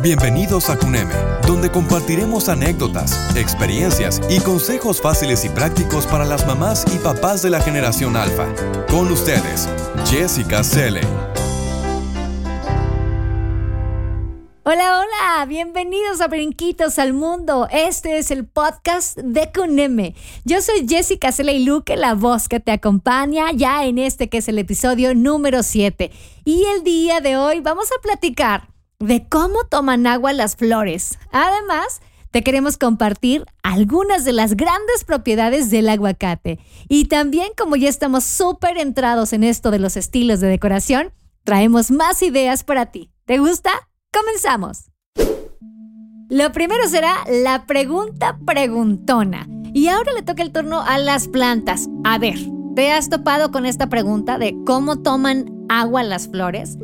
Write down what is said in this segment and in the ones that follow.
Bienvenidos a CUNEME, donde compartiremos anécdotas, experiencias y consejos fáciles y prácticos para las mamás y papás de la generación alfa. Con ustedes, Jessica Selle. Hola, hola, bienvenidos a Brinquitos al Mundo. Este es el podcast de CUNEME. Yo soy Jessica Selle y Luque, la voz que te acompaña ya en este que es el episodio número 7. Y el día de hoy vamos a platicar de cómo toman agua las flores. Además, te queremos compartir algunas de las grandes propiedades del aguacate. Y también, como ya estamos súper entrados en esto de los estilos de decoración, traemos más ideas para ti. ¿Te gusta? Comenzamos. Lo primero será la pregunta preguntona. Y ahora le toca el turno a las plantas. A ver, ¿te has topado con esta pregunta de cómo toman agua las flores?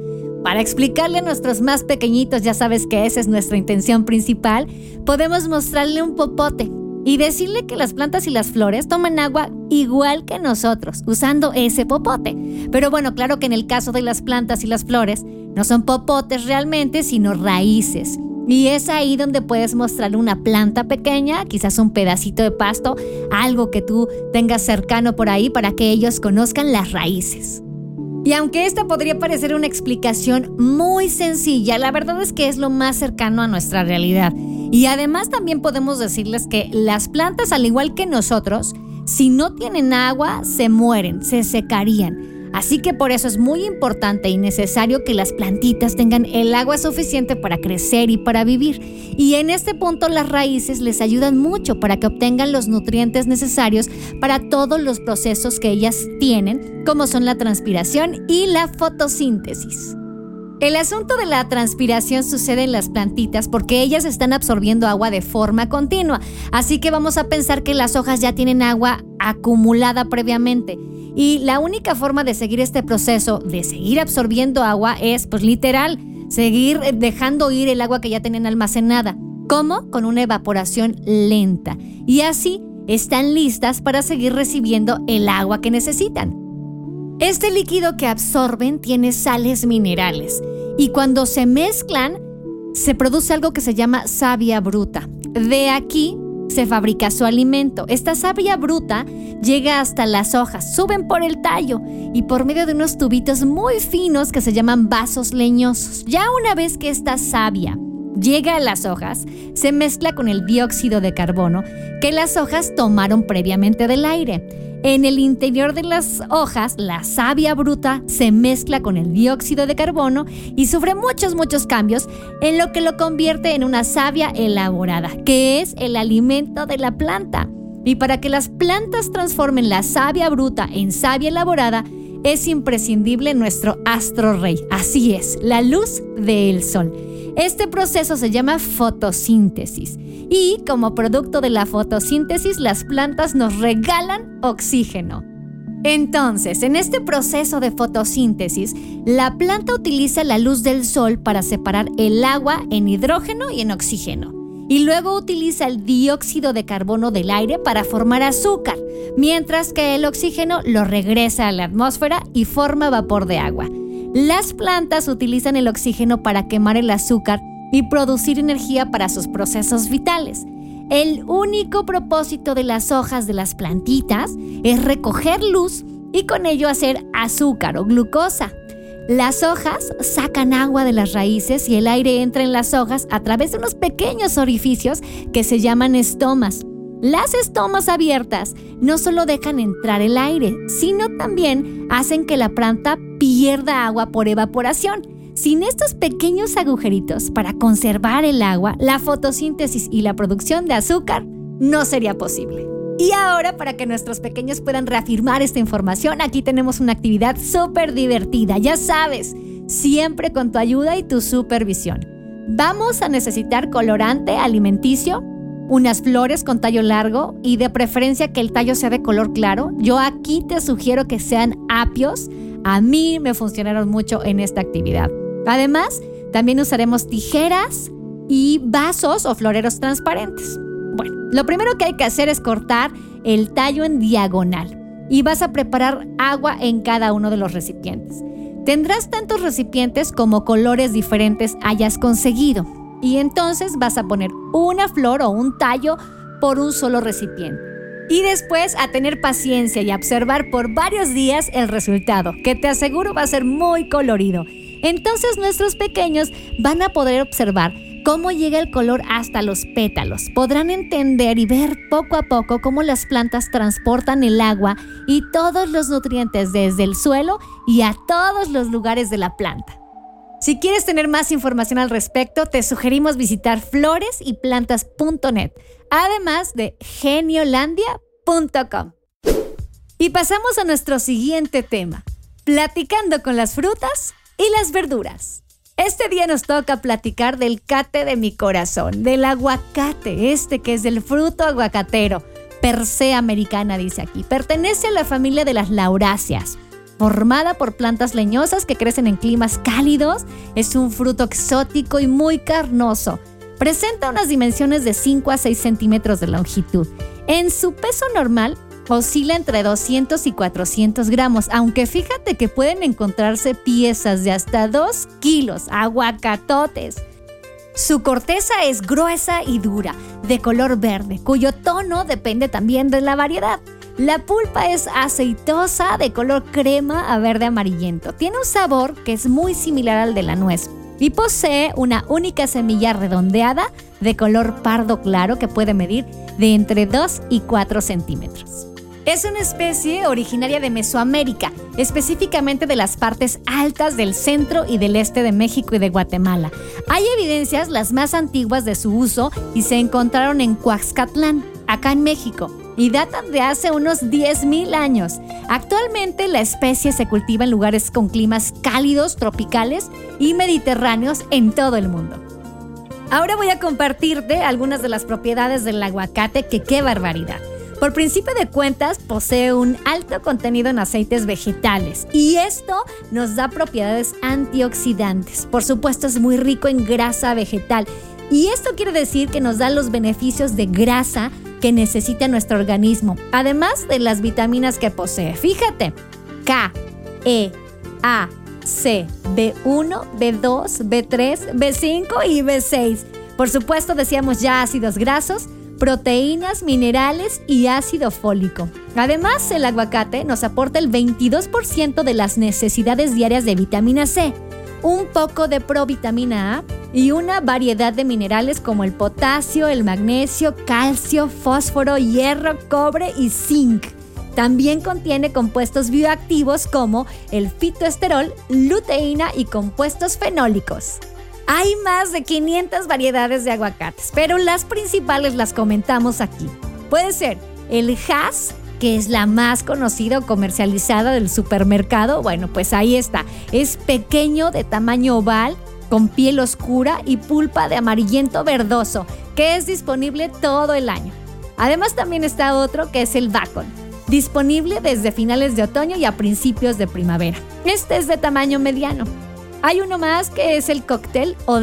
Para explicarle a nuestros más pequeñitos, ya sabes que esa es nuestra intención principal, podemos mostrarle un popote y decirle que las plantas y las flores toman agua igual que nosotros, usando ese popote. Pero bueno, claro que en el caso de las plantas y las flores, no son popotes realmente, sino raíces. Y es ahí donde puedes mostrarle una planta pequeña, quizás un pedacito de pasto, algo que tú tengas cercano por ahí para que ellos conozcan las raíces. Y aunque esta podría parecer una explicación muy sencilla, la verdad es que es lo más cercano a nuestra realidad. Y además también podemos decirles que las plantas, al igual que nosotros, si no tienen agua, se mueren, se secarían. Así que por eso es muy importante y necesario que las plantitas tengan el agua suficiente para crecer y para vivir. Y en este punto las raíces les ayudan mucho para que obtengan los nutrientes necesarios para todos los procesos que ellas tienen, como son la transpiración y la fotosíntesis. El asunto de la transpiración sucede en las plantitas porque ellas están absorbiendo agua de forma continua, así que vamos a pensar que las hojas ya tienen agua acumulada previamente y la única forma de seguir este proceso, de seguir absorbiendo agua, es, pues literal, seguir dejando ir el agua que ya tienen almacenada. ¿Cómo? Con una evaporación lenta. Y así están listas para seguir recibiendo el agua que necesitan. Este líquido que absorben tiene sales minerales y cuando se mezclan se produce algo que se llama savia bruta. De aquí se fabrica su alimento. Esta savia bruta llega hasta las hojas, suben por el tallo y por medio de unos tubitos muy finos que se llaman vasos leñosos. Ya una vez que esta savia llega a las hojas, se mezcla con el dióxido de carbono que las hojas tomaron previamente del aire. En el interior de las hojas, la savia bruta se mezcla con el dióxido de carbono y sufre muchos, muchos cambios, en lo que lo convierte en una savia elaborada, que es el alimento de la planta. Y para que las plantas transformen la savia bruta en savia elaborada, es imprescindible nuestro astro rey. Así es, la luz del sol. Este proceso se llama fotosíntesis y como producto de la fotosíntesis las plantas nos regalan oxígeno. Entonces, en este proceso de fotosíntesis, la planta utiliza la luz del sol para separar el agua en hidrógeno y en oxígeno. Y luego utiliza el dióxido de carbono del aire para formar azúcar, mientras que el oxígeno lo regresa a la atmósfera y forma vapor de agua. Las plantas utilizan el oxígeno para quemar el azúcar y producir energía para sus procesos vitales. El único propósito de las hojas de las plantitas es recoger luz y con ello hacer azúcar o glucosa. Las hojas sacan agua de las raíces y el aire entra en las hojas a través de unos pequeños orificios que se llaman estomas. Las estomas abiertas no solo dejan entrar el aire, sino también hacen que la planta pierda agua por evaporación. Sin estos pequeños agujeritos para conservar el agua, la fotosíntesis y la producción de azúcar no sería posible. Y ahora, para que nuestros pequeños puedan reafirmar esta información, aquí tenemos una actividad súper divertida, ya sabes, siempre con tu ayuda y tu supervisión. Vamos a necesitar colorante alimenticio, unas flores con tallo largo y de preferencia que el tallo sea de color claro. Yo aquí te sugiero que sean apios. A mí me funcionaron mucho en esta actividad. Además, también usaremos tijeras y vasos o floreros transparentes. Bueno, lo primero que hay que hacer es cortar el tallo en diagonal y vas a preparar agua en cada uno de los recipientes. Tendrás tantos recipientes como colores diferentes hayas conseguido. Y entonces vas a poner una flor o un tallo por un solo recipiente. Y después a tener paciencia y observar por varios días el resultado, que te aseguro va a ser muy colorido. Entonces nuestros pequeños van a poder observar cómo llega el color hasta los pétalos. Podrán entender y ver poco a poco cómo las plantas transportan el agua y todos los nutrientes desde el suelo y a todos los lugares de la planta. Si quieres tener más información al respecto, te sugerimos visitar floresyplantas.net, además de geniolandia.com. Y pasamos a nuestro siguiente tema, platicando con las frutas y las verduras. Este día nos toca platicar del cate de mi corazón, del aguacate, este que es del fruto aguacatero, per se americana dice aquí. Pertenece a la familia de las lauráceas. Formada por plantas leñosas que crecen en climas cálidos, es un fruto exótico y muy carnoso. Presenta unas dimensiones de 5 a 6 centímetros de longitud. En su peso normal oscila entre 200 y 400 gramos, aunque fíjate que pueden encontrarse piezas de hasta 2 kilos, aguacatotes. Su corteza es gruesa y dura, de color verde, cuyo tono depende también de la variedad. La pulpa es aceitosa, de color crema a verde amarillento. Tiene un sabor que es muy similar al de la nuez y posee una única semilla redondeada de color pardo claro que puede medir de entre 2 y 4 centímetros. Es una especie originaria de Mesoamérica, específicamente de las partes altas del centro y del este de México y de Guatemala. Hay evidencias las más antiguas de su uso y se encontraron en Coaxcatlán, acá en México, y datan de hace unos 10.000 años. Actualmente la especie se cultiva en lugares con climas cálidos, tropicales y mediterráneos en todo el mundo. Ahora voy a compartirte algunas de las propiedades del aguacate que qué barbaridad. Por principio de cuentas, posee un alto contenido en aceites vegetales y esto nos da propiedades antioxidantes. Por supuesto, es muy rico en grasa vegetal y esto quiere decir que nos da los beneficios de grasa que necesita nuestro organismo, además de las vitaminas que posee. Fíjate, K, E, A, C, B1, B2, B3, B5 y B6. Por supuesto, decíamos ya ácidos grasos, proteínas, minerales y ácido fólico. Además, el aguacate nos aporta el 22% de las necesidades diarias de vitamina C, un poco de provitamina A y una variedad de minerales como el potasio, el magnesio, calcio, fósforo, hierro, cobre y zinc. También contiene compuestos bioactivos como el fitoesterol, luteína y compuestos fenólicos. Hay más de 500 variedades de aguacates, pero las principales las comentamos aquí. Puede ser el Hass, que es la más conocida o comercializada del supermercado. Bueno, pues ahí está. Es pequeño, de tamaño oval, con piel oscura y pulpa de amarillento verdoso, que es disponible todo el año. Además también está otro que es el Bacon, disponible desde finales de otoño y a principios de primavera. Este es de tamaño mediano. Hay uno más que es el cóctel o.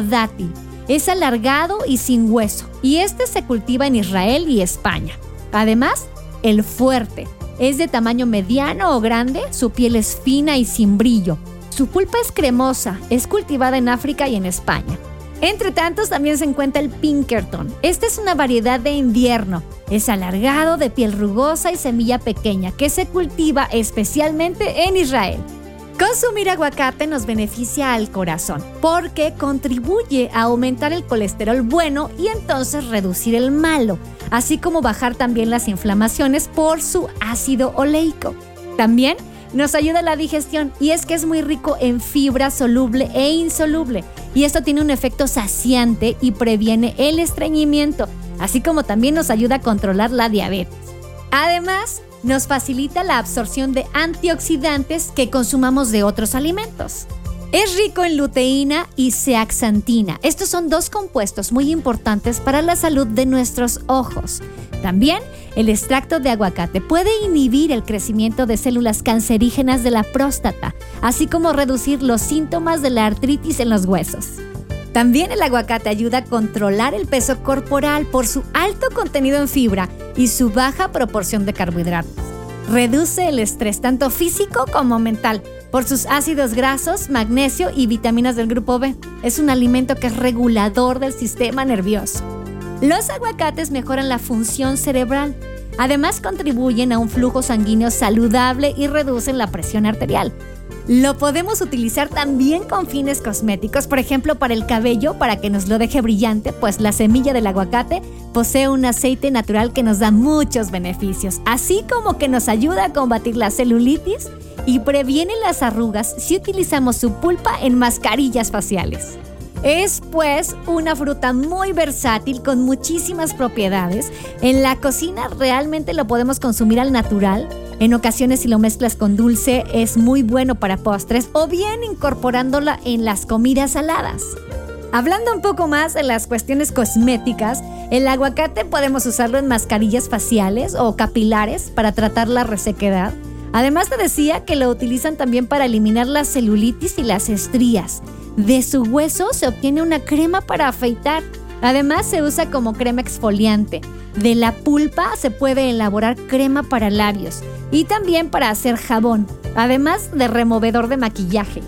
Es alargado y sin hueso, y este se cultiva en Israel y España. Además, el fuerte. Es de tamaño mediano o grande, su piel es fina y sin brillo. Su pulpa es cremosa, es cultivada en África y en España. Entre tantos también se encuentra el Pinkerton. Esta es una variedad de invierno. Es alargado, de piel rugosa y semilla pequeña, que se cultiva especialmente en Israel. Consumir aguacate nos beneficia al corazón porque contribuye a aumentar el colesterol bueno y entonces reducir el malo, así como bajar también las inflamaciones por su ácido oleico. También nos ayuda la digestión y es que es muy rico en fibra soluble e insoluble y esto tiene un efecto saciante y previene el estreñimiento, así como también nos ayuda a controlar la diabetes. Además, nos facilita la absorción de antioxidantes que consumamos de otros alimentos. Es rico en luteína y zeaxantina. Estos son dos compuestos muy importantes para la salud de nuestros ojos. También el extracto de aguacate puede inhibir el crecimiento de células cancerígenas de la próstata, así como reducir los síntomas de la artritis en los huesos. También el aguacate ayuda a controlar el peso corporal por su alto contenido en fibra y su baja proporción de carbohidratos. Reduce el estrés tanto físico como mental, por sus ácidos grasos, magnesio y vitaminas del grupo B. Es un alimento que es regulador del sistema nervioso. Los aguacates mejoran la función cerebral. Además contribuyen a un flujo sanguíneo saludable y reducen la presión arterial. Lo podemos utilizar también con fines cosméticos, por ejemplo para el cabello, para que nos lo deje brillante, pues la semilla del aguacate posee un aceite natural que nos da muchos beneficios, así como que nos ayuda a combatir la celulitis y previene las arrugas si utilizamos su pulpa en mascarillas faciales. Es pues una fruta muy versátil con muchísimas propiedades. En la cocina realmente lo podemos consumir al natural en ocasiones si lo mezclas con dulce es muy bueno para postres o bien incorporándola en las comidas saladas. Hablando un poco más de las cuestiones cosméticas, el aguacate podemos usarlo en mascarillas faciales o capilares para tratar la resequedad. Además te decía que lo utilizan también para eliminar la celulitis y las estrías. De su hueso se obtiene una crema para afeitar. Además se usa como crema exfoliante. De la pulpa se puede elaborar crema para labios y también para hacer jabón, además de removedor de maquillaje.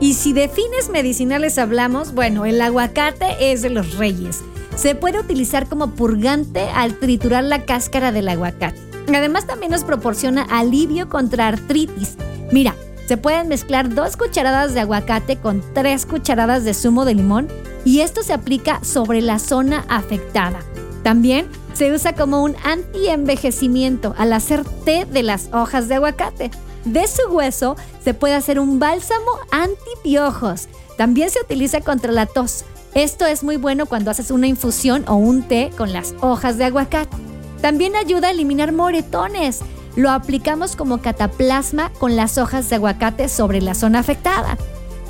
Y si de fines medicinales hablamos, bueno, el aguacate es de los reyes. Se puede utilizar como purgante al triturar la cáscara del aguacate. Además también nos proporciona alivio contra artritis. Mira, se pueden mezclar dos cucharadas de aguacate con tres cucharadas de zumo de limón y esto se aplica sobre la zona afectada. También se usa como un anti-envejecimiento al hacer té de las hojas de aguacate. De su hueso se puede hacer un bálsamo anti-piojos. También se utiliza contra la tos. Esto es muy bueno cuando haces una infusión o un té con las hojas de aguacate. También ayuda a eliminar moretones. Lo aplicamos como cataplasma con las hojas de aguacate sobre la zona afectada.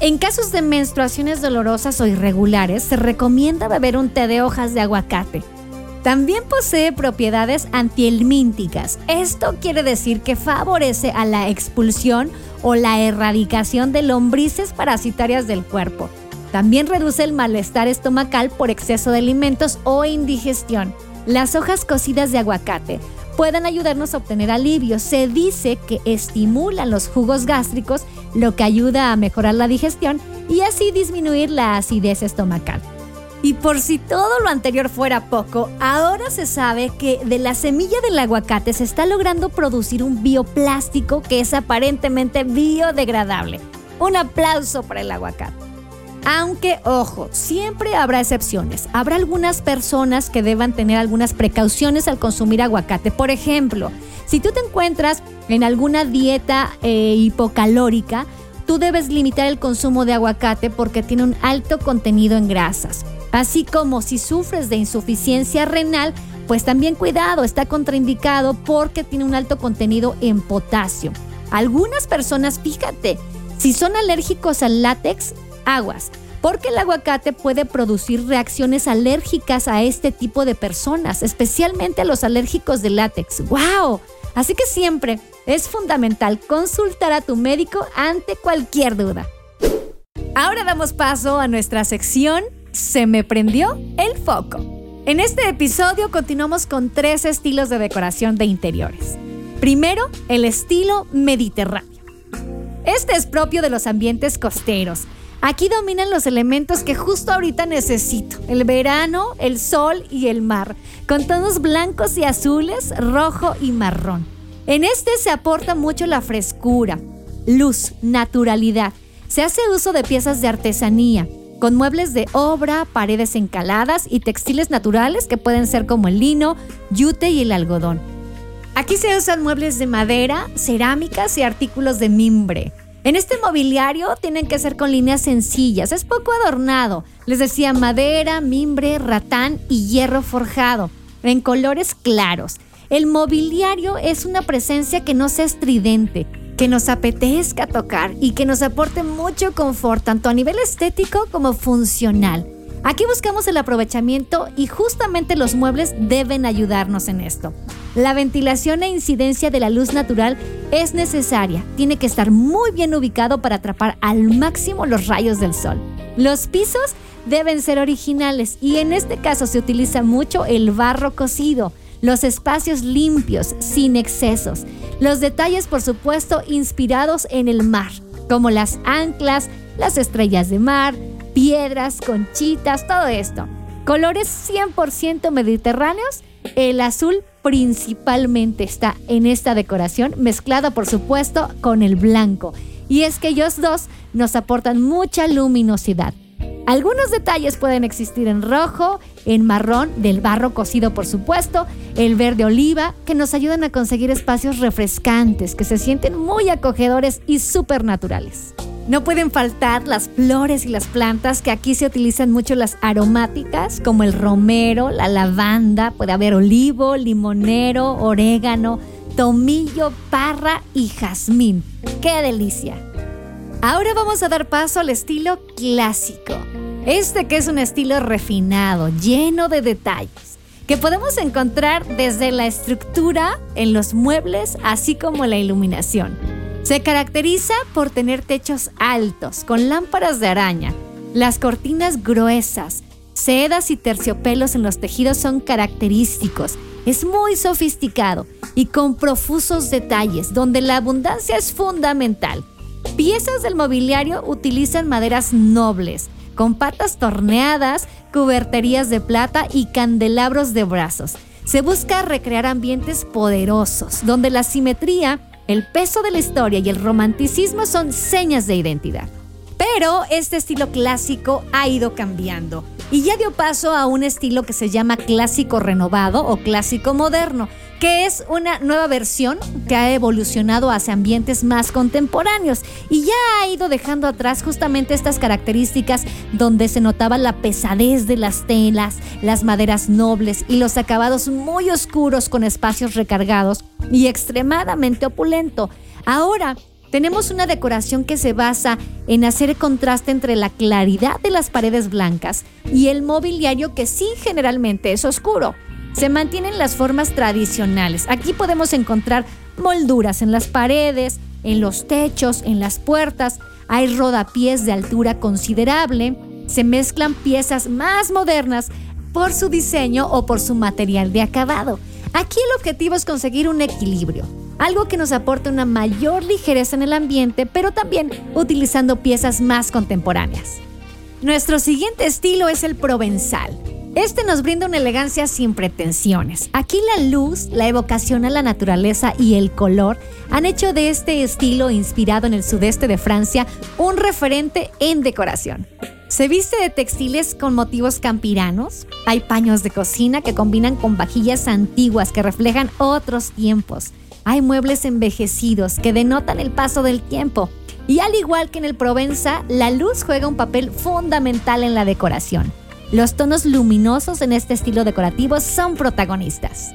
En casos de menstruaciones dolorosas o irregulares, se recomienda beber un té de hojas de aguacate. También posee propiedades antihelmínticas. Esto quiere decir que favorece a la expulsión o la erradicación de lombrices parasitarias del cuerpo. También reduce el malestar estomacal por exceso de alimentos o indigestión. Las hojas cocidas de aguacate pueden ayudarnos a obtener alivio. Se dice que estimulan los jugos gástricos, lo que ayuda a mejorar la digestión y así disminuir la acidez estomacal. Y por si todo lo anterior fuera poco, ahora se sabe que de la semilla del aguacate se está logrando producir un bioplástico que es aparentemente biodegradable. Un aplauso para el aguacate. Aunque, ojo, siempre habrá excepciones. Habrá algunas personas que deban tener algunas precauciones al consumir aguacate. Por ejemplo, si tú te encuentras en alguna dieta eh, hipocalórica, tú debes limitar el consumo de aguacate porque tiene un alto contenido en grasas. Así como si sufres de insuficiencia renal, pues también cuidado, está contraindicado porque tiene un alto contenido en potasio. Algunas personas, fíjate, si son alérgicos al látex, aguas, porque el aguacate puede producir reacciones alérgicas a este tipo de personas, especialmente a los alérgicos de látex. ¡Wow! Así que siempre es fundamental consultar a tu médico ante cualquier duda. Ahora damos paso a nuestra sección se me prendió el foco. En este episodio continuamos con tres estilos de decoración de interiores. Primero, el estilo mediterráneo. Este es propio de los ambientes costeros. Aquí dominan los elementos que justo ahorita necesito. El verano, el sol y el mar, con tonos blancos y azules, rojo y marrón. En este se aporta mucho la frescura, luz, naturalidad. Se hace uso de piezas de artesanía, con muebles de obra, paredes encaladas y textiles naturales que pueden ser como el lino, yute y el algodón. Aquí se usan muebles de madera, cerámicas y artículos de mimbre. En este mobiliario tienen que ser con líneas sencillas, es poco adornado. Les decía madera, mimbre, ratán y hierro forjado, en colores claros. El mobiliario es una presencia que no sea estridente, que nos apetezca tocar y que nos aporte mucho confort, tanto a nivel estético como funcional. Aquí buscamos el aprovechamiento y justamente los muebles deben ayudarnos en esto. La ventilación e incidencia de la luz natural es necesaria. Tiene que estar muy bien ubicado para atrapar al máximo los rayos del sol. Los pisos deben ser originales y en este caso se utiliza mucho el barro cocido los espacios limpios, sin excesos. Los detalles, por supuesto, inspirados en el mar, como las anclas, las estrellas de mar, piedras, conchitas, todo esto. Colores 100% mediterráneos. El azul principalmente está en esta decoración, mezclada por supuesto con el blanco. Y es que ellos dos nos aportan mucha luminosidad. Algunos detalles pueden existir en rojo, en marrón, del barro cocido por supuesto, el verde oliva, que nos ayudan a conseguir espacios refrescantes, que se sienten muy acogedores y súper naturales. No pueden faltar las flores y las plantas, que aquí se utilizan mucho las aromáticas, como el romero, la lavanda, puede haber olivo, limonero, orégano, tomillo, parra y jazmín. ¡Qué delicia! Ahora vamos a dar paso al estilo clásico. Este que es un estilo refinado, lleno de detalles, que podemos encontrar desde la estructura en los muebles, así como la iluminación. Se caracteriza por tener techos altos, con lámparas de araña. Las cortinas gruesas, sedas y terciopelos en los tejidos son característicos. Es muy sofisticado y con profusos detalles, donde la abundancia es fundamental. Piezas del mobiliario utilizan maderas nobles, con patas torneadas, cuberterías de plata y candelabros de brazos. Se busca recrear ambientes poderosos, donde la simetría el peso de la historia y el romanticismo son señas de identidad. Pero este estilo clásico ha ido cambiando y ya dio paso a un estilo que se llama clásico renovado o clásico moderno, que es una nueva versión que ha evolucionado hacia ambientes más contemporáneos y ya ha ido dejando atrás justamente estas características donde se notaba la pesadez de las telas, las maderas nobles y los acabados muy oscuros con espacios recargados y extremadamente opulento. Ahora tenemos una decoración que se basa en hacer contraste entre la claridad de las paredes blancas y el mobiliario que sí generalmente es oscuro se mantienen las formas tradicionales. Aquí podemos encontrar molduras en las paredes, en los techos, en las puertas. Hay rodapiés de altura considerable. Se mezclan piezas más modernas por su diseño o por su material de acabado. Aquí el objetivo es conseguir un equilibrio, algo que nos aporte una mayor ligereza en el ambiente, pero también utilizando piezas más contemporáneas. Nuestro siguiente estilo es el provenzal. Este nos brinda una elegancia sin pretensiones. Aquí la luz, la evocación a la naturaleza y el color han hecho de este estilo inspirado en el sudeste de Francia un referente en decoración. Se viste de textiles con motivos campiranos, hay paños de cocina que combinan con vajillas antiguas que reflejan otros tiempos, hay muebles envejecidos que denotan el paso del tiempo y al igual que en el Provenza, la luz juega un papel fundamental en la decoración. Los tonos luminosos en este estilo decorativo son protagonistas.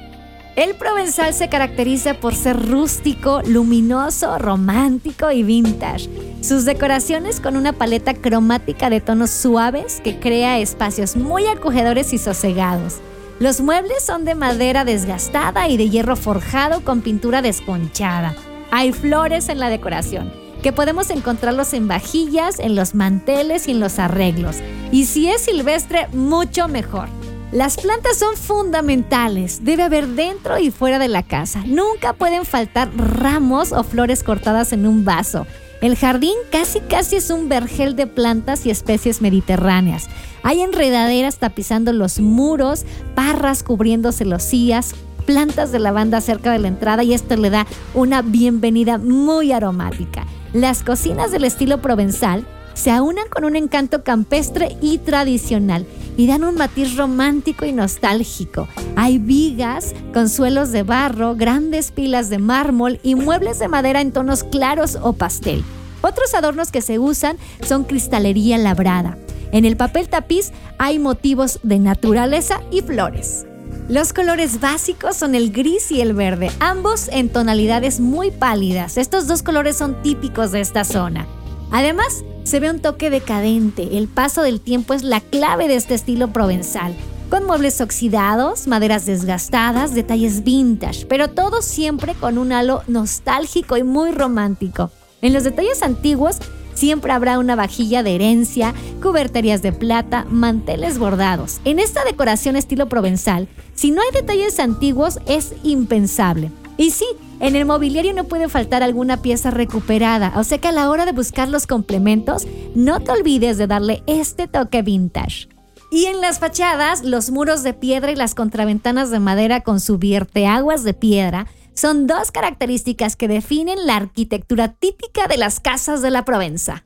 El provenzal se caracteriza por ser rústico, luminoso, romántico y vintage. Sus decoraciones con una paleta cromática de tonos suaves que crea espacios muy acogedores y sosegados. Los muebles son de madera desgastada y de hierro forjado con pintura desconchada. Hay flores en la decoración que podemos encontrarlos en vajillas, en los manteles y en los arreglos. Y si es silvestre, mucho mejor. Las plantas son fundamentales, debe haber dentro y fuera de la casa. Nunca pueden faltar ramos o flores cortadas en un vaso. El jardín casi casi es un vergel de plantas y especies mediterráneas. Hay enredaderas tapizando los muros, parras cubriendo celosías, plantas de lavanda cerca de la entrada y esto le da una bienvenida muy aromática. Las cocinas del estilo provenzal se aunan con un encanto campestre y tradicional y dan un matiz romántico y nostálgico. Hay vigas con suelos de barro, grandes pilas de mármol y muebles de madera en tonos claros o pastel. Otros adornos que se usan son cristalería labrada. En el papel tapiz hay motivos de naturaleza y flores. Los colores básicos son el gris y el verde, ambos en tonalidades muy pálidas. Estos dos colores son típicos de esta zona. Además, se ve un toque decadente. El paso del tiempo es la clave de este estilo provenzal, con muebles oxidados, maderas desgastadas, detalles vintage, pero todo siempre con un halo nostálgico y muy romántico. En los detalles antiguos Siempre habrá una vajilla de herencia, cuberterías de plata, manteles bordados. En esta decoración estilo provenzal, si no hay detalles antiguos es impensable. Y sí, En el mobiliario no puede faltar alguna pieza recuperada, o sea que a la hora de buscar los complementos, no te olvides de darle este toque vintage. Y en las fachadas, los muros de piedra y las contraventanas de madera con su vierteaguas de piedra son dos características que definen la arquitectura típica de las casas de la Provenza.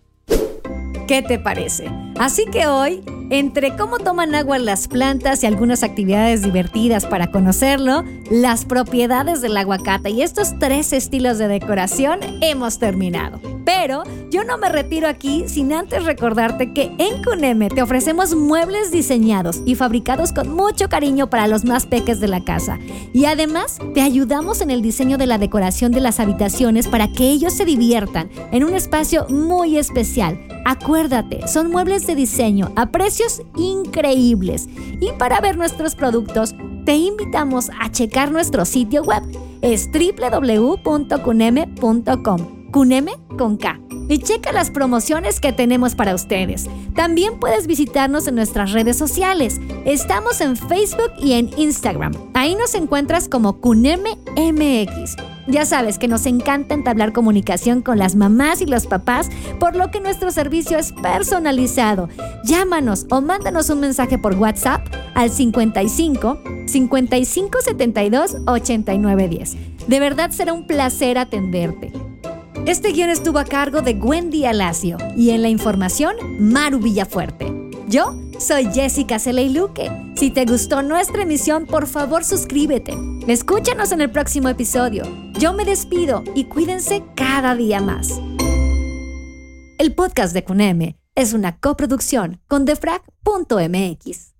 ¿Qué te parece? Así que hoy, entre cómo toman agua las plantas y algunas actividades divertidas para conocerlo, las propiedades del aguacate y estos tres estilos de decoración, hemos terminado. Pero yo no me retiro aquí sin antes recordarte que en Cuneme te ofrecemos muebles diseñados y fabricados con mucho cariño para los más peques de la casa. Y además te ayudamos en el diseño de la decoración de las habitaciones para que ellos se diviertan en un espacio muy especial. Acuérdate, son muebles de diseño a precios increíbles. Y para ver nuestros productos, te invitamos a checar nuestro sitio web. Es Cuneme con K. Y checa las promociones que tenemos para ustedes. También puedes visitarnos en nuestras redes sociales. Estamos en Facebook y en Instagram. Ahí nos encuentras como Cuneme MX. Ya sabes que nos encanta entablar comunicación con las mamás y los papás, por lo que nuestro servicio es personalizado. Llámanos o mándanos un mensaje por WhatsApp al 55 55 72 89 10. De verdad será un placer atenderte. Este guion estuvo a cargo de Wendy Alacio y en la información, Maru Villafuerte. Yo soy Jessica Luque. Si te gustó nuestra emisión, por favor suscríbete. Escúchanos en el próximo episodio. Yo me despido y cuídense cada día más. El podcast de CUNEME es una coproducción con defrag.mx.